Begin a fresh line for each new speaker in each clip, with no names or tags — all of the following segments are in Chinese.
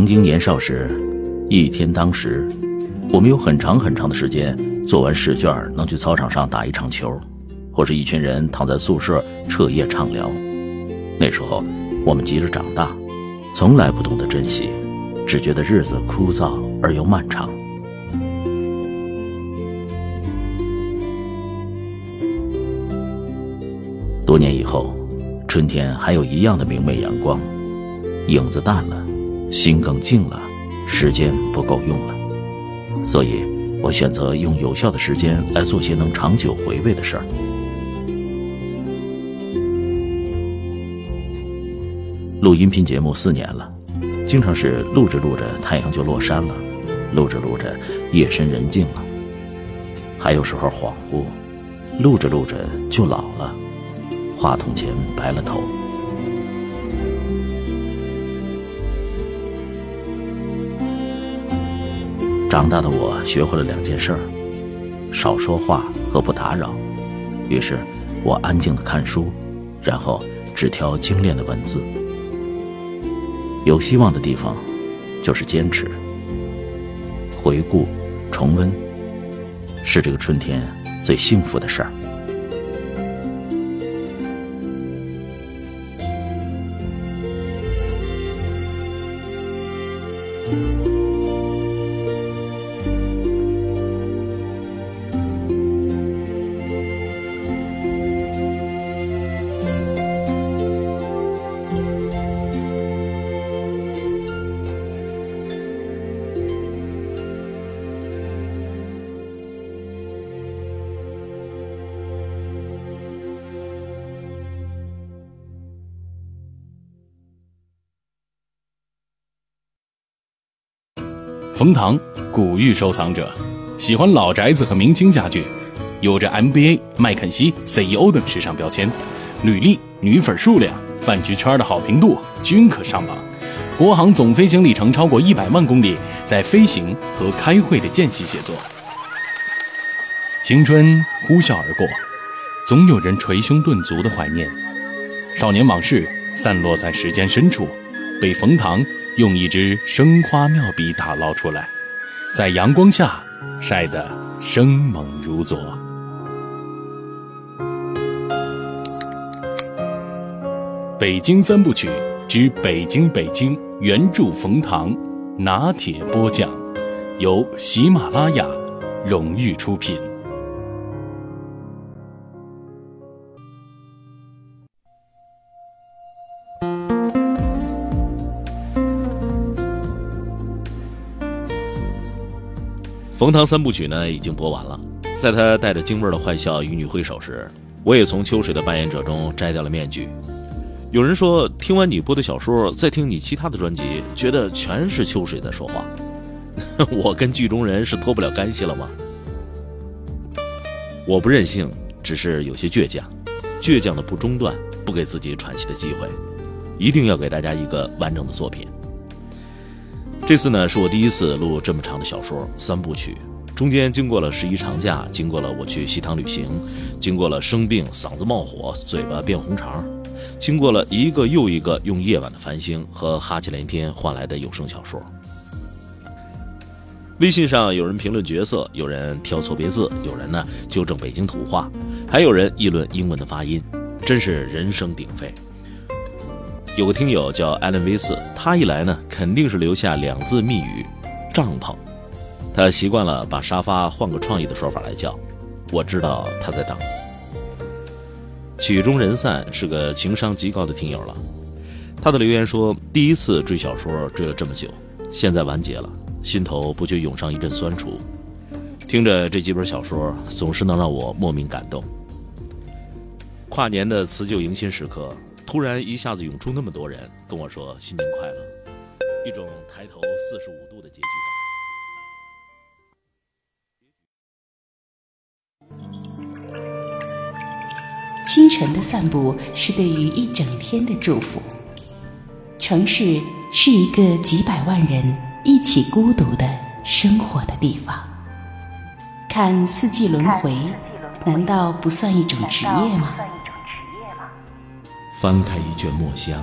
曾经年少时，一天当时，我们有很长很长的时间做完试卷能去操场上打一场球，或是一群人躺在宿舍彻夜畅聊。那时候，我们急着长大，从来不懂得珍惜，只觉得日子枯燥而又漫长。多年以后，春天还有一样的明媚阳光，影子淡了，心更静了，时间不够用了，所以我选择用有效的时间来做些能长久回味的事儿。录音频节目四年了，经常是录着录着太阳就落山了，录着录着夜深人静了，还有时候恍惚，录着录着就老了，话筒前白了头。长大的我学会了两件事儿：少说话和不打扰。于是，我安静的看书，然后只挑精炼的文字。有希望的地方，就是坚持。回顾、重温，是这个春天最幸福的事儿。
冯唐，古玉收藏者，喜欢老宅子和明清家具，有着 MBA、麦肯锡、CEO 等时尚标签，履历、女粉数量、饭局圈的好评度均可上榜。国航总飞行里程超过一百万公里，在飞行和开会的间隙写作。青春呼啸而过，总有人捶胸顿足的怀念。少年往事散落在时间深处，被冯唐。用一支生花妙笔打捞出来，在阳光下晒得生猛如昨。北京三部曲之《北京北京》原著冯唐，拿铁播讲，由喜马拉雅荣誉出品。
冯唐三部曲呢已经播完了，在他带着京味儿的坏笑与你挥手时，我也从秋水的扮演者中摘掉了面具。有人说，听完你播的小说，再听你其他的专辑，觉得全是秋水在说话。我跟剧中人是脱不了干系了吗？我不任性，只是有些倔强，倔强的不中断，不给自己喘息的机会，一定要给大家一个完整的作品。这次呢，是我第一次录这么长的小说三部曲，中间经过了十一长假，经过了我去西塘旅行，经过了生病、嗓子冒火、嘴巴变红肠，经过了一个又一个用夜晚的繁星和哈气连天换来的有声小说。微信上有人评论角色，有人挑错别字，有人呢纠正北京土话，还有人议论英文的发音，真是人声鼎沸。有个听友叫艾伦威斯，他一来呢，肯定是留下两字密语：帐篷。他习惯了把沙发换个创意的说法来叫。我知道他在等。曲终人散是个情商极高的听友了。他的留言说：第一次追小说追了这么久，现在完结了，心头不觉涌上一阵酸楚。听着这几本小说，总是能让我莫名感动。跨年的辞旧迎新时刻。突然一下子涌出那么多人跟我说新年快乐，一种抬头四十五度的结
局感。清晨的散步是对于一整天的祝福。城市是一个几百万人一起孤独的生活的地方。看四季轮回，难道不算一种职业吗？
翻开一卷墨香，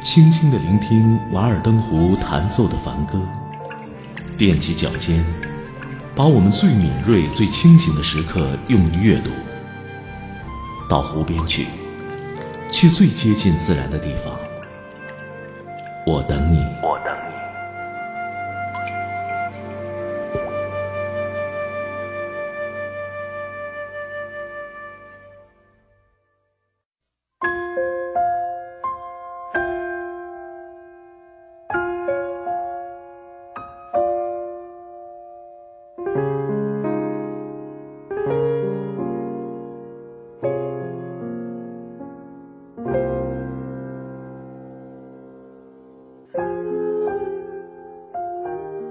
轻轻地聆听瓦尔登湖弹奏的梵歌，踮起脚尖，把我们最敏锐、最清醒的时刻用于阅读。到湖边去，去最接近自然的地方。我等你。我等你。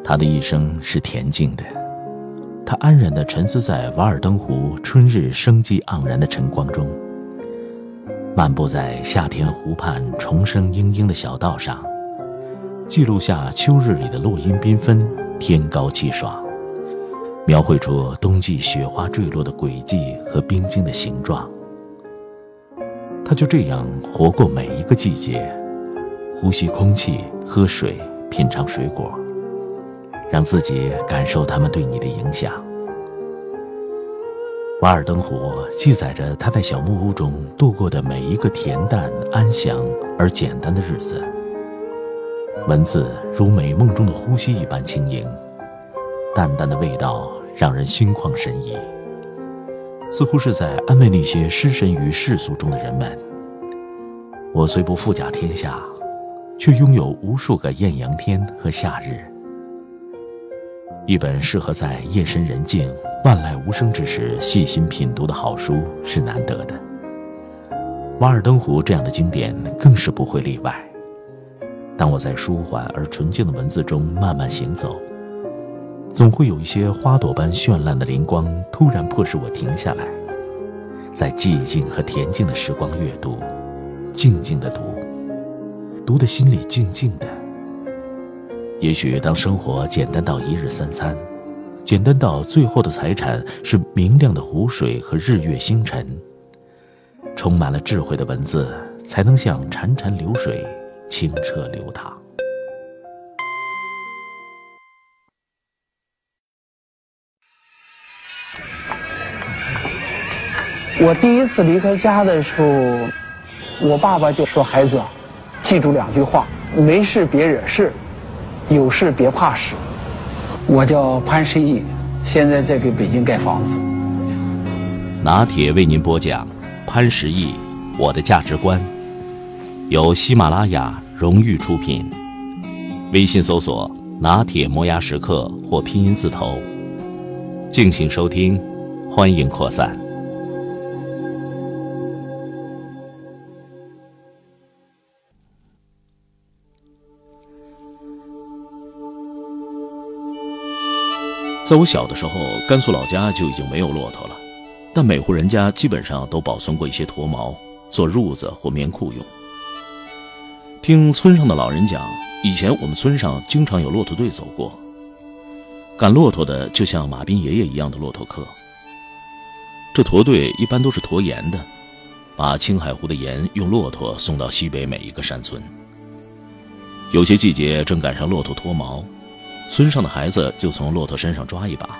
他的一生是恬静的，他安然地沉思在瓦尔登湖春日生机盎然的晨光中，漫步在夏天湖畔虫声嘤嘤的小道上，记录下秋日里的落英缤纷、天高气爽，描绘出冬季雪花坠落的轨迹和冰晶的形状。他就这样活过每一个季节，呼吸空气，喝水，品尝水果。让自己感受他们对你的影响。瓦尔登湖记载着他在小木屋中度过的每一个恬淡、安详而简单的日子。文字如美梦中的呼吸一般轻盈，淡淡的味道让人心旷神怡，似乎是在安慰那些失神于世俗中的人们。我虽不富甲天下，却拥有无数个艳阳天和夏日。一本适合在夜深人静、万籁无声之时细心品读的好书是难得的。《瓦尔登湖》这样的经典更是不会例外。当我在舒缓而纯净的文字中慢慢行走，总会有一些花朵般绚烂的灵光突然迫使我停下来，在寂静和恬静的时光阅读，静静的读，读的心里静静的。也许当生活简单到一日三餐，简单到最后的财产是明亮的湖水和日月星辰，充满了智慧的文字，才能像潺潺流水，清澈流淌。
我第一次离开家的时候，我爸爸就说：“孩子，记住两句话，没事别惹事。”有事别怕事。我叫潘石屹，现在在给北京盖房子。
拿铁为您播讲《潘石屹我的价值观》，由喜马拉雅荣誉出品。微信搜索“拿铁磨牙时刻”或拼音字头，敬请收听，欢迎扩散。在我小的时候，甘肃老家就已经没有骆驼了，但每户人家基本上都保存过一些驼毛，做褥子或棉裤用。听村上的老人讲，以前我们村上经常有骆驼队走过，赶骆驼的就像马斌爷爷一样的骆驼客。这驼队一般都是驮盐的，把青海湖的盐用骆驼送到西北每一个山村。有些季节正赶上骆驼脱毛。村上的孩子就从骆驼身上抓一把，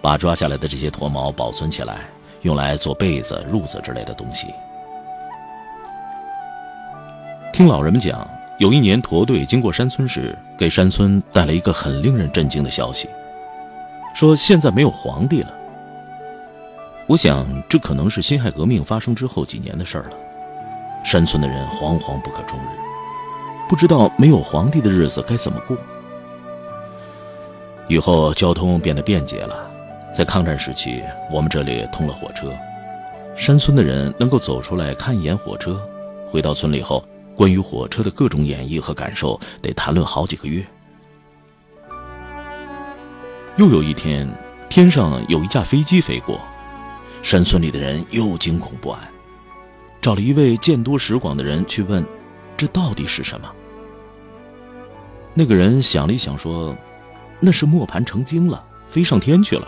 把抓下来的这些驼毛保存起来，用来做被子、褥子之类的东西。听老人们讲，有一年驼队经过山村时，给山村带来一个很令人震惊的消息，说现在没有皇帝了。我想，这可能是辛亥革命发生之后几年的事儿了。山村的人惶惶不可终日，不知道没有皇帝的日子该怎么过。以后交通变得便捷了，在抗战时期，我们这里通了火车，山村的人能够走出来看一眼火车。回到村里后，关于火车的各种演绎和感受得谈论好几个月。又有一天，天上有一架飞机飞过，山村里的人又惊恐不安，找了一位见多识广的人去问：“这到底是什么？”那个人想了一想，说。那是磨盘成精了飞上天去了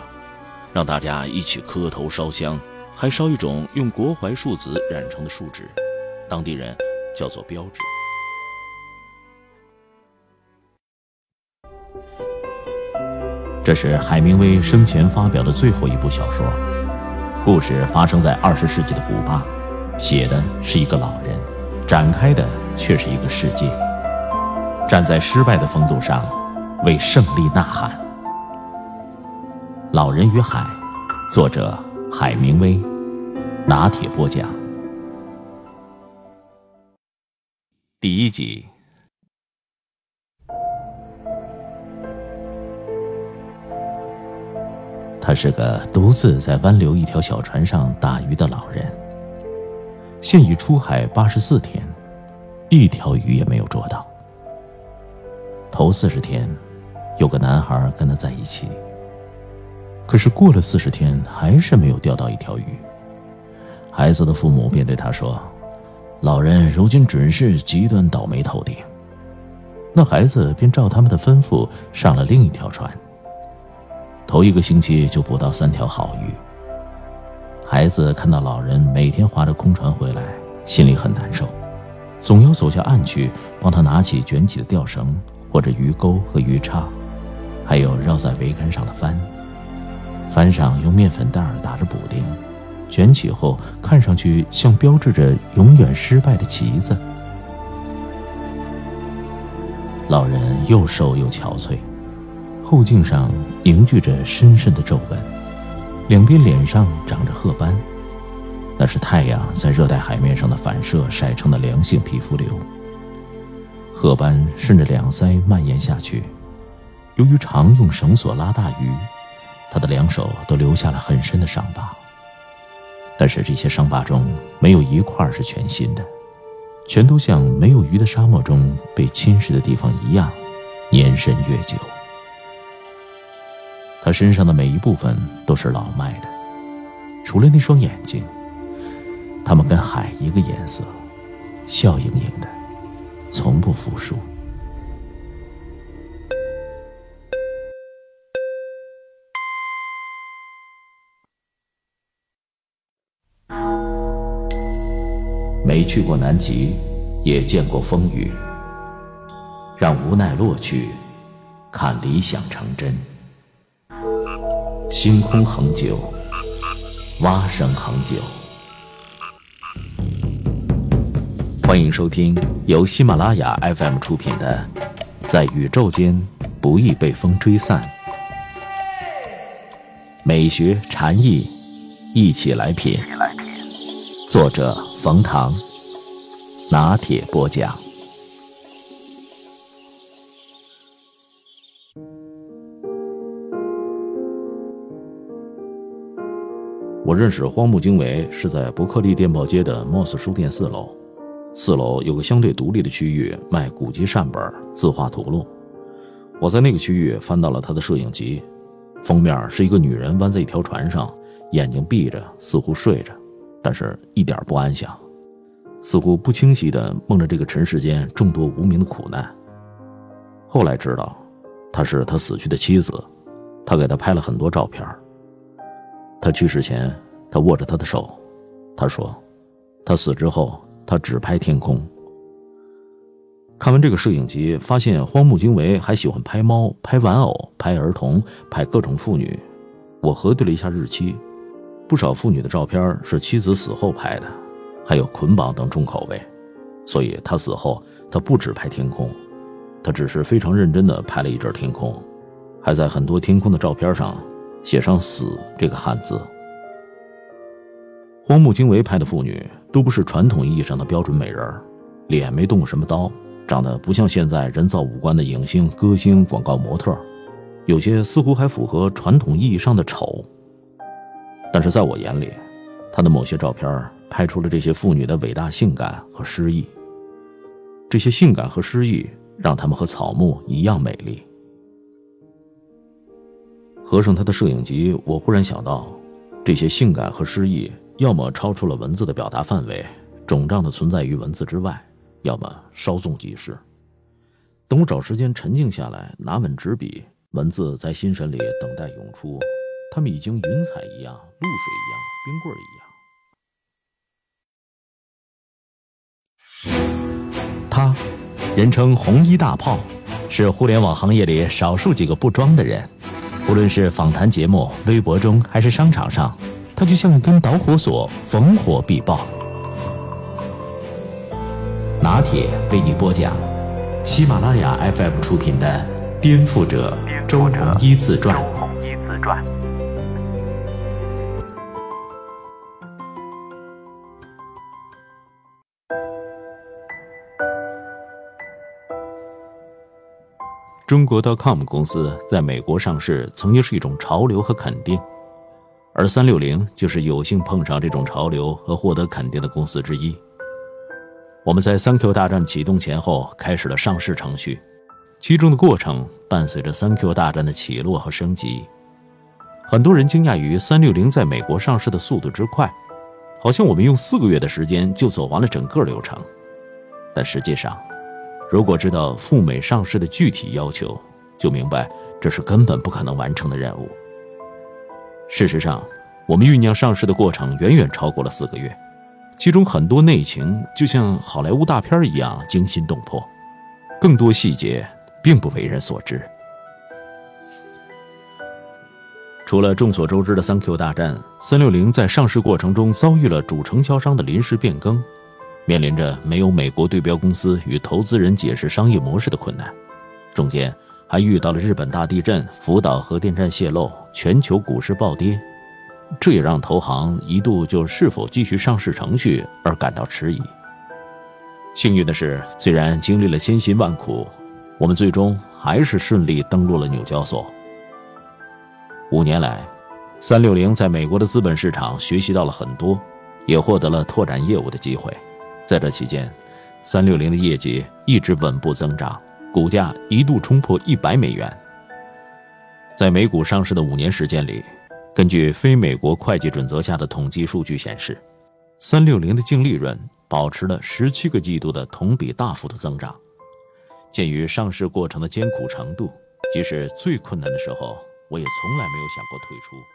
让大家一起磕头烧香还烧一种用国槐树籽染成的树脂当地人叫做标志。这是海明威生前发表的最后一部小说故事发生在二十世纪的古巴写的是一个老人展开的却是一个世界。站在失败的风度上为胜利呐喊。《老人与海》，作者海明威，拿铁播讲。第一集。他是个独自在湾流一条小船上打鱼的老人。现已出海八十四天，一条鱼也没有捉到。头四十天，有个男孩跟他在一起。可是过了四十天，还是没有钓到一条鱼。孩子的父母便对他说：“老人如今准是极端倒霉透顶。”那孩子便照他们的吩咐上了另一条船。头一个星期就捕到三条好鱼。孩子看到老人每天划着空船回来，心里很难受，总要走下岸去帮他拿起卷起的钓绳或者鱼钩和鱼叉，还有绕在桅杆上的帆。帆上用面粉袋打着补丁，卷起后看上去像标志着永远失败的旗子。老人又瘦又憔悴。后颈上凝聚着深深的皱纹，两边脸上长着褐斑，那是太阳在热带海面上的反射晒成的良性皮肤瘤。褐斑顺着两腮蔓延下去，由于常用绳索拉大鱼，他的两手都留下了很深的伤疤。但是这些伤疤中没有一块是全新的，全都像没有鱼的沙漠中被侵蚀的地方一样，年深月久。他身上的每一部分都是老迈的，除了那双眼睛，他们跟海一个颜色，笑盈盈的，从不服输。没去过南极，也见过风雨，让无奈落去，看理想成真。星空恒久，蛙声恒久。欢迎收听由喜马拉雅 FM 出品的《在宇宙间不易被风吹散》，美学禅意，一起来品。作者冯唐，拿铁播讲。我认识荒木经惟是在伯克利电报街的 Moss 书店四楼，四楼有个相对独立的区域卖古籍善本、字画图录。我在那个区域翻到了他的摄影集，封面是一个女人弯在一条船上，眼睛闭着，似乎睡着，但是一点不安详，似乎不清晰地梦着这个尘世间众多无名的苦难。后来知道，她是他死去的妻子，他给他拍了很多照片。他去世前，他握着他的手，他说：“他死之后，他只拍天空。”看完这个摄影集，发现荒木经惟还喜欢拍猫、拍玩偶、拍儿童、拍各种妇女。我核对了一下日期，不少妇女的照片是妻子死后拍的，还有捆绑等重口味。所以他死后，他不止拍天空，他只是非常认真地拍了一阵天空，还在很多天空的照片上。写上“死”这个汉字。荒木经惟拍的妇女都不是传统意义上的标准美人脸没动过什么刀，长得不像现在人造五官的影星、歌星、广告模特，有些似乎还符合传统意义上的丑。但是在我眼里，他的某些照片拍出了这些妇女的伟大性感和诗意。这些性感和诗意让他们和草木一样美丽。合上他的摄影集，我忽然想到，这些性感和诗意，要么超出了文字的表达范围，肿胀的存在于文字之外，要么稍纵即逝。等我找时间沉静下来，拿稳纸笔，文字在心神里等待涌出，它们已经云彩一样，露水一样，冰棍一样。他，人称红衣大炮，是互联网行业里少数几个不装的人。无论是访谈节目、微博中，还是商场上，他就像一根导火索，逢火必爆。拿铁为你播讲，喜马拉雅 FM 出品的《颠覆者周鸿祎自传》。中国 .com 公司在美国上市，曾经是一种潮流和肯定，而三六零就是有幸碰上这种潮流和获得肯定的公司之一。我们在三 Q 大战启动前后开始了上市程序，其中的过程伴随着三 Q 大战的起落和升级。很多人惊讶于三六零在美国上市的速度之快，好像我们用四个月的时间就走完了整个流程，但实际上。如果知道赴美上市的具体要求，就明白这是根本不可能完成的任务。事实上，我们酝酿上市的过程远远超过了四个月，其中很多内情就像好莱坞大片一样惊心动魄，更多细节并不为人所知。除了众所周知的三 Q 大战，三六零在上市过程中遭遇了主承销商的临时变更。面临着没有美国对标公司与投资人解释商业模式的困难，中间还遇到了日本大地震、福岛核电站泄漏、全球股市暴跌，这也让投行一度就是否继续上市程序而感到迟疑。幸运的是，虽然经历了千辛万苦，我们最终还是顺利登陆了纽交所。五年来，三六零在美国的资本市场学习到了很多，也获得了拓展业务的机会。在这期间，三六零的业绩一直稳步增长，股价一度冲破一百美元。在美股上市的五年时间里，根据非美国会计准则下的统计数据显示，三六零的净利润保持了十七个季度的同比大幅的增长。鉴于上市过程的艰苦程度，即使最困难的时候，我也从来没有想过退出。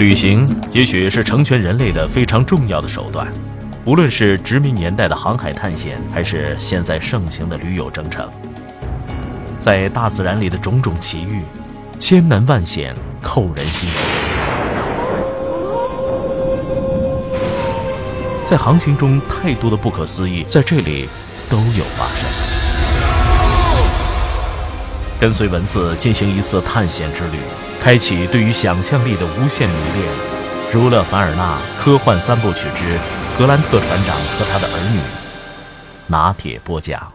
旅行也许是成全人类的非常重要的手段，无论是殖民年代的航海探险，还是现在盛行的驴友征程，在大自然里的种种奇遇，千难万险，扣人心弦。在航行中，太多的不可思议在这里都有发生。跟随文字进行一次探险之旅。开启对于想象力的无限迷恋，《儒勒·凡尔纳科幻三部曲之格兰特船长和他的儿女》，拿铁播讲。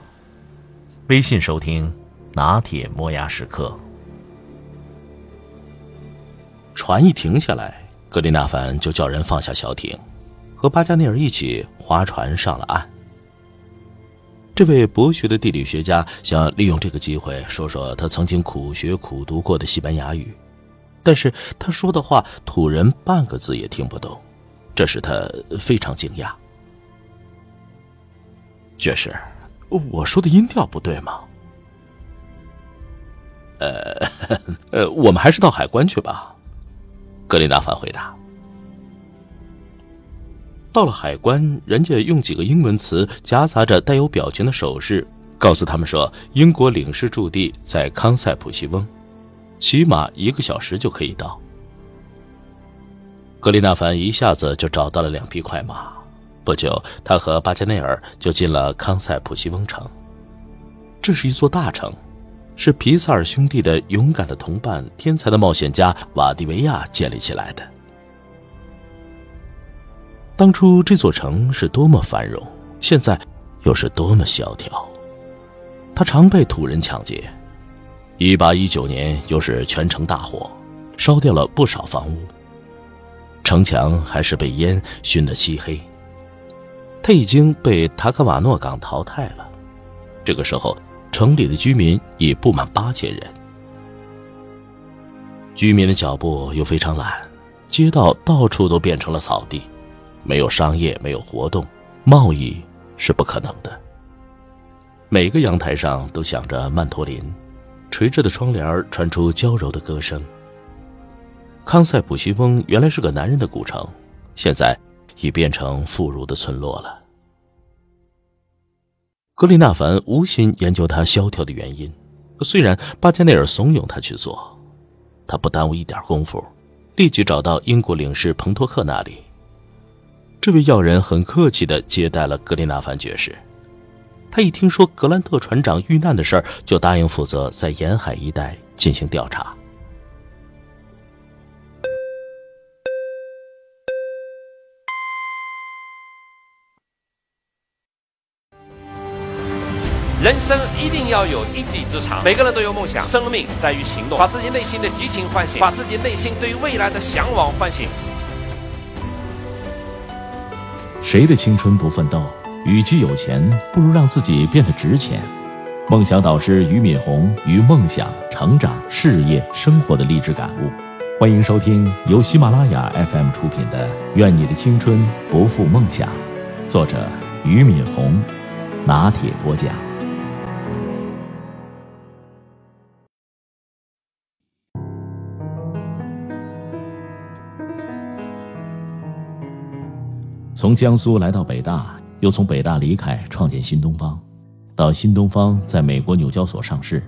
微信收听拿铁磨牙时刻。船一停下来，格林纳凡就叫人放下小艇，和巴加内尔一起划船上了岸。这位博学的地理学家想利用这个机会说说他曾经苦学苦读过的西班牙语。但是他说的话，土人半个字也听不懂，这使他非常惊讶。爵士，我说的音调不对吗？呃，呃，我们还是到海关去吧。格林达凡回答。到了海关，人家用几个英文词夹杂着带有表情的手势，告诉他们说，英国领事驻地在康塞普西翁。起码一个小时就可以到。格里纳凡一下子就找到了两匹快马，不久，他和巴加内尔就进了康塞普西翁城。这是一座大城，是皮萨尔兄弟的勇敢的同伴、天才的冒险家瓦迪维亚建立起来的。当初这座城是多么繁荣，现在又是多么萧条。他常被土人抢劫。一八一九年，又是全城大火，烧掉了不少房屋。城墙还是被烟熏得漆黑。他已经被塔克瓦诺港淘汰了。这个时候，城里的居民已不满八千人。居民的脚步又非常懒，街道到处都变成了草地，没有商业，没有活动，贸易是不可能的。每个阳台上都响着曼陀林。垂着的窗帘传出娇柔的歌声。康塞普西翁原来是个男人的古城，现在已变成妇孺的村落了。
格里纳凡无心研究他萧条的原因，虽然巴加内尔怂恿他去做，他不耽误一点功夫，立即找到英国领事彭托克那里。这位要人很客气的接待了格里纳凡爵士。他一听说格兰特船长遇难的事儿，就答应负责在沿海一带进行调查。
人生一定要有一技之长，每个人都有梦想，生命在于行动，把自己内心的激情唤醒，把自己内心对于未来的向往唤醒。
谁的青春不奋斗？与其有钱，不如让自己变得值钱。梦想导师俞敏洪与梦想、成长、事业、生活的励志感悟，欢迎收听由喜马拉雅 FM 出品的《愿你的青春不负梦想》，作者俞敏洪，拿铁播讲。从江苏来到北大，又从北大离开，创建新东方，到新东方在美国纽交所上市，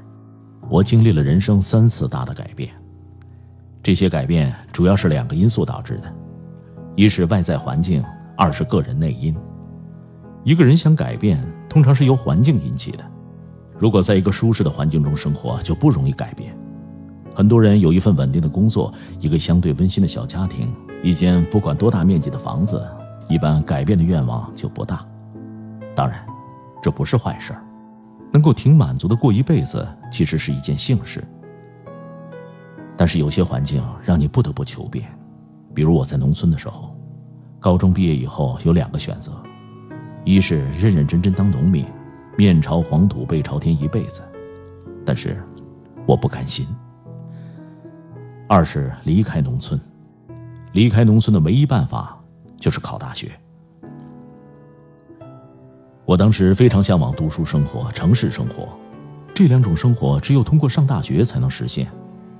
我经历了人生三次大的改变。这些改变主要是两个因素导致的：一是外在环境，二是个人内因。一个人想改变，通常是由环境引起的。如果在一个舒适的环境中生活，就不容易改变。很多人有一份稳定的工作，一个相对温馨的小家庭，一间不管多大面积的房子。一般改变的愿望就不大，当然，这不是坏事儿，能够挺满足的过一辈子，其实是一件幸事。但是有些环境让你不得不求变，比如我在农村的时候，高中毕业以后有两个选择，一是认认真真当农民，面朝黄土背朝天一辈子，但是我不甘心；二是离开农村，离开农村的唯一办法。就是考大学。我当时非常向往读书生活、城市生活，这两种生活只有通过上大学才能实现，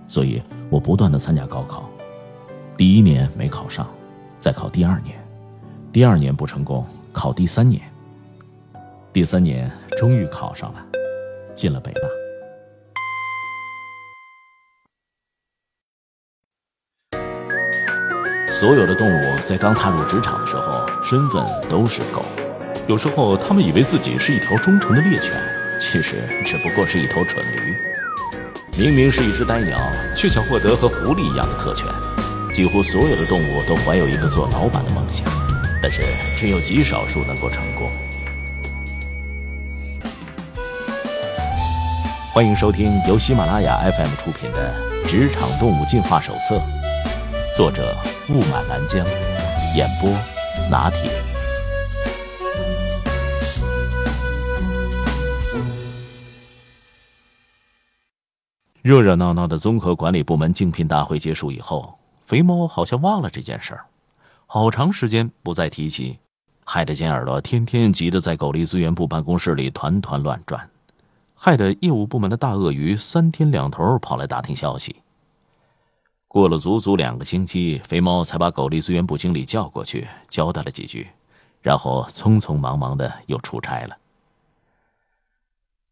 所以我不断的参加高考。第一年没考上，再考第二年，第二年不成功，考第三年，第三年终于考上了，进了北大。所有的动物在刚踏入职场的时候，身份都是狗。有时候，它们以为自己是一条忠诚的猎犬，其实只不过是一头蠢驴。明明是一只呆鸟，却想获得和狐狸一样的特权。几乎所有的动物都怀有一个做老板的梦想，但是只有极少数能够成功。欢迎收听由喜马拉雅 FM 出品的《职场动物进化手册》，作者。雾满南江，演播拿铁。热热闹闹的综合管理部门竞聘大会结束以后，肥猫好像忘了这件事儿，好长时间不再提起，害得尖耳朵天天急得在狗力资源部办公室里团团乱转，害得业务部门的大鳄鱼三天两头跑来打听消息。过了足足两个星期，肥猫才把狗力资源部经理叫过去，交代了几句，然后匆匆忙忙的又出差了。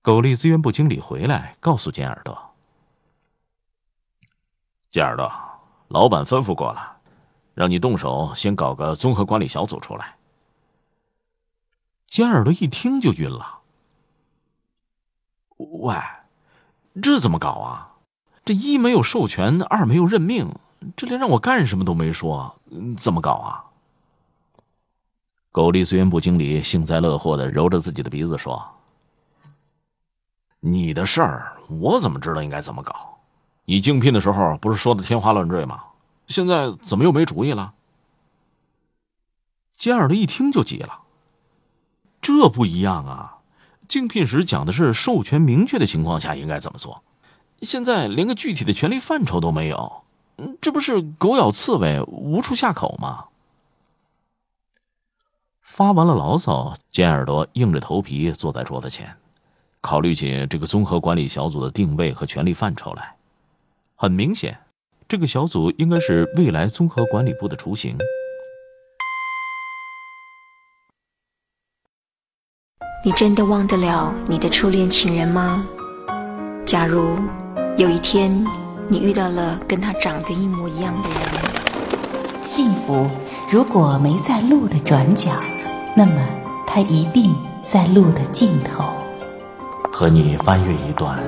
狗力资源部经理回来，告诉尖耳朵：“尖耳朵，老板吩咐过了，让你动手先搞个综合管理小组出来。”尖耳朵一听就晕了：“喂，这怎么搞啊？”这一没有授权，二没有任命，这连让我干什么都没说，怎么搞啊？狗力资源部经理幸灾乐祸的揉着自己的鼻子说：“你的事儿我怎么知道应该怎么搞？你竞聘的时候不是说的天花乱坠吗？现在怎么又没主意了？”尖耳朵一听就急了：“这不一样啊！竞聘时讲的是授权明确的情况下应该怎么做。”现在连个具体的权利范畴都没有，这不是狗咬刺猬无处下口吗？发完了牢骚，尖耳朵硬着头皮坐在桌子前，考虑起这个综合管理小组的定位和权力范畴来。很明显，这个小组应该是未来综合管理部的雏形。
你真的忘得了你的初恋情人吗？假如有一天你遇到了跟他长得一模一样的人，
幸福如果没在路的转角，那么它一定在路的尽头。
和你翻阅一段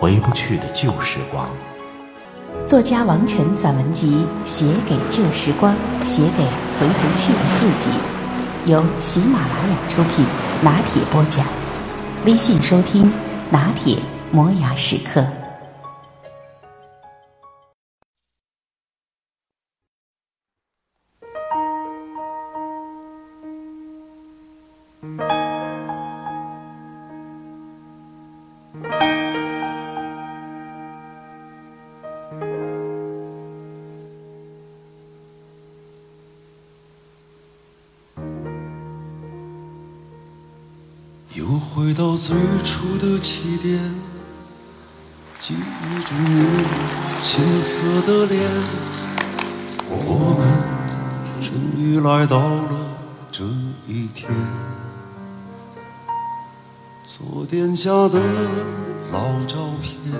回不去的旧时光。
作家王晨散文集《写给旧时光，写给回不去的自己》，由喜马拉雅出品。拿铁播讲，微信收听拿铁磨牙时刻。
最初的起点，记忆中你青涩的脸，我们终于来到了这一天。昨天下的老照片，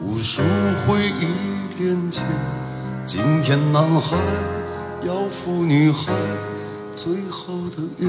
无数回忆连接。今天男孩要赴女孩最后的约。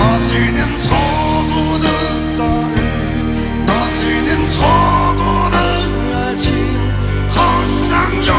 那些年错过的大雨，那些年错过的爱情，好想拥